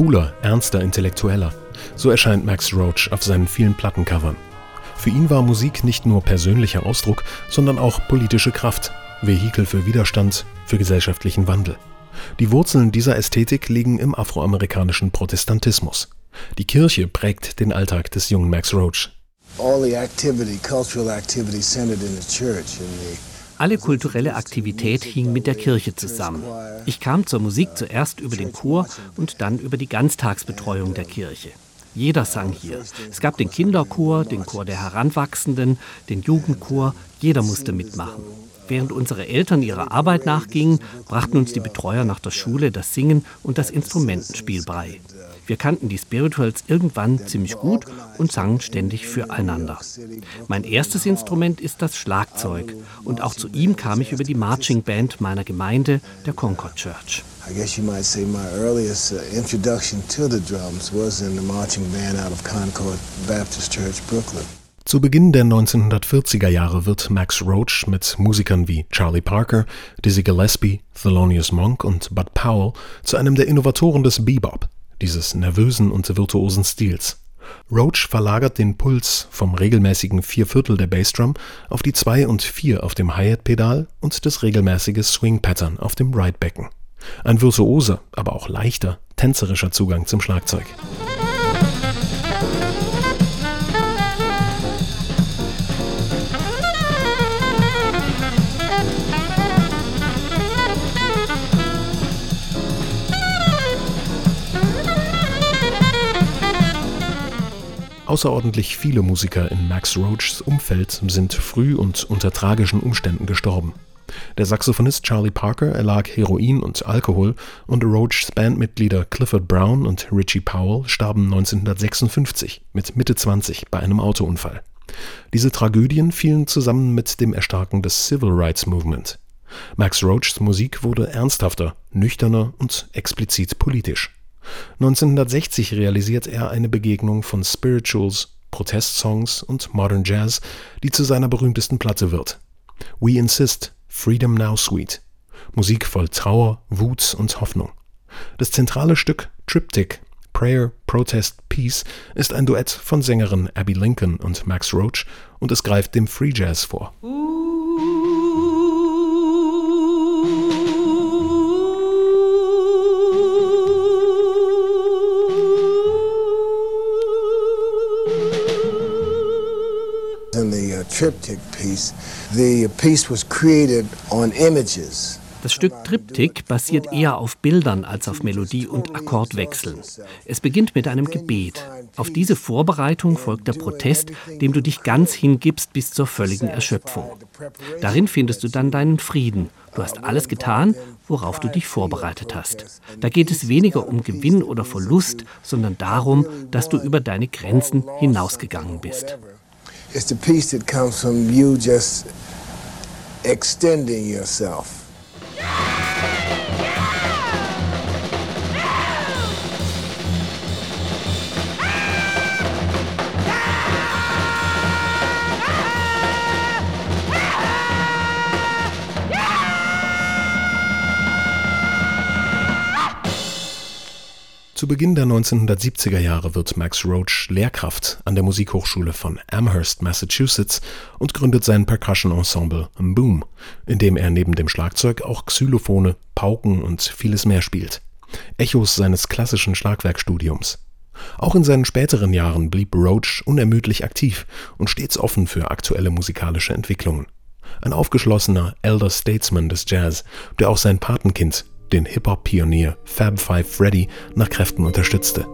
cooler, ernster Intellektueller. So erscheint Max Roach auf seinen vielen Plattencovern. Für ihn war Musik nicht nur persönlicher Ausdruck, sondern auch politische Kraft, Vehikel für Widerstand, für gesellschaftlichen Wandel. Die Wurzeln dieser Ästhetik liegen im afroamerikanischen Protestantismus. Die Kirche prägt den Alltag des jungen Max Roach. Alle kulturelle Aktivität hing mit der Kirche zusammen. Ich kam zur Musik zuerst über den Chor und dann über die Ganztagsbetreuung der Kirche. Jeder sang hier. Es gab den Kinderchor, den Chor der Heranwachsenden, den Jugendchor, jeder musste mitmachen. Während unsere Eltern ihrer Arbeit nachgingen, brachten uns die Betreuer nach der Schule das Singen und das Instrumentenspiel bei. Wir kannten die Spirituals irgendwann ziemlich gut und sangen ständig füreinander. Mein erstes Instrument ist das Schlagzeug und auch zu ihm kam ich über die Marching Band meiner Gemeinde, der Concord Church. I guess you might say my earliest uh, introduction to the drums was in the marching band out of Concord Baptist Church, Brooklyn. Zu Beginn der 1940er Jahre wird Max Roach mit Musikern wie Charlie Parker, Dizzy Gillespie, Thelonious Monk und Bud Powell zu einem der Innovatoren des Bebop, dieses nervösen und virtuosen Stils. Roach verlagert den Puls vom regelmäßigen Vierviertel der Bassdrum auf die 2 und 4 auf dem Hi-Hat-Pedal und das regelmäßige Swing-Pattern auf dem Ride-Becken. Ein virtuoser, aber auch leichter, tänzerischer Zugang zum Schlagzeug. Außerordentlich viele Musiker in Max Roachs Umfeld sind früh und unter tragischen Umständen gestorben. Der Saxophonist Charlie Parker erlag Heroin und Alkohol und Roachs Bandmitglieder Clifford Brown und Richie Powell starben 1956 mit Mitte 20 bei einem Autounfall. Diese Tragödien fielen zusammen mit dem Erstarken des Civil Rights Movement. Max Roachs Musik wurde ernsthafter, nüchterner und explizit politisch. 1960 realisiert er eine Begegnung von Spirituals, Protestsongs und Modern Jazz, die zu seiner berühmtesten Platte wird. We Insist, Freedom Now Sweet. Musik voll Trauer, Wut und Hoffnung. Das zentrale Stück Triptych Prayer, Protest, Peace ist ein Duett von Sängerin Abby Lincoln und Max Roach und es greift dem Free Jazz vor. Triptych piece. The piece was created on images. Das Stück Triptych basiert eher auf Bildern als auf Melodie und Akkordwechseln. Es beginnt mit einem Gebet. Auf diese Vorbereitung folgt der Protest, dem du dich ganz hingibst bis zur völligen Erschöpfung. Darin findest du dann deinen Frieden. Du hast alles getan, worauf du dich vorbereitet hast. Da geht es weniger um Gewinn oder Verlust, sondern darum, dass du über deine Grenzen hinausgegangen bist. It's the peace that comes from you just extending yourself. Zu Beginn der 1970er Jahre wird Max Roach Lehrkraft an der Musikhochschule von Amherst, Massachusetts und gründet sein Percussion-Ensemble Boom, in dem er neben dem Schlagzeug auch Xylophone, Pauken und vieles mehr spielt. Echos seines klassischen Schlagwerkstudiums. Auch in seinen späteren Jahren blieb Roach unermüdlich aktiv und stets offen für aktuelle musikalische Entwicklungen. Ein aufgeschlossener Elder Statesman des Jazz, der auch sein Patenkind den Hip-Hop-Pionier Fab Five Freddy nach Kräften unterstützte.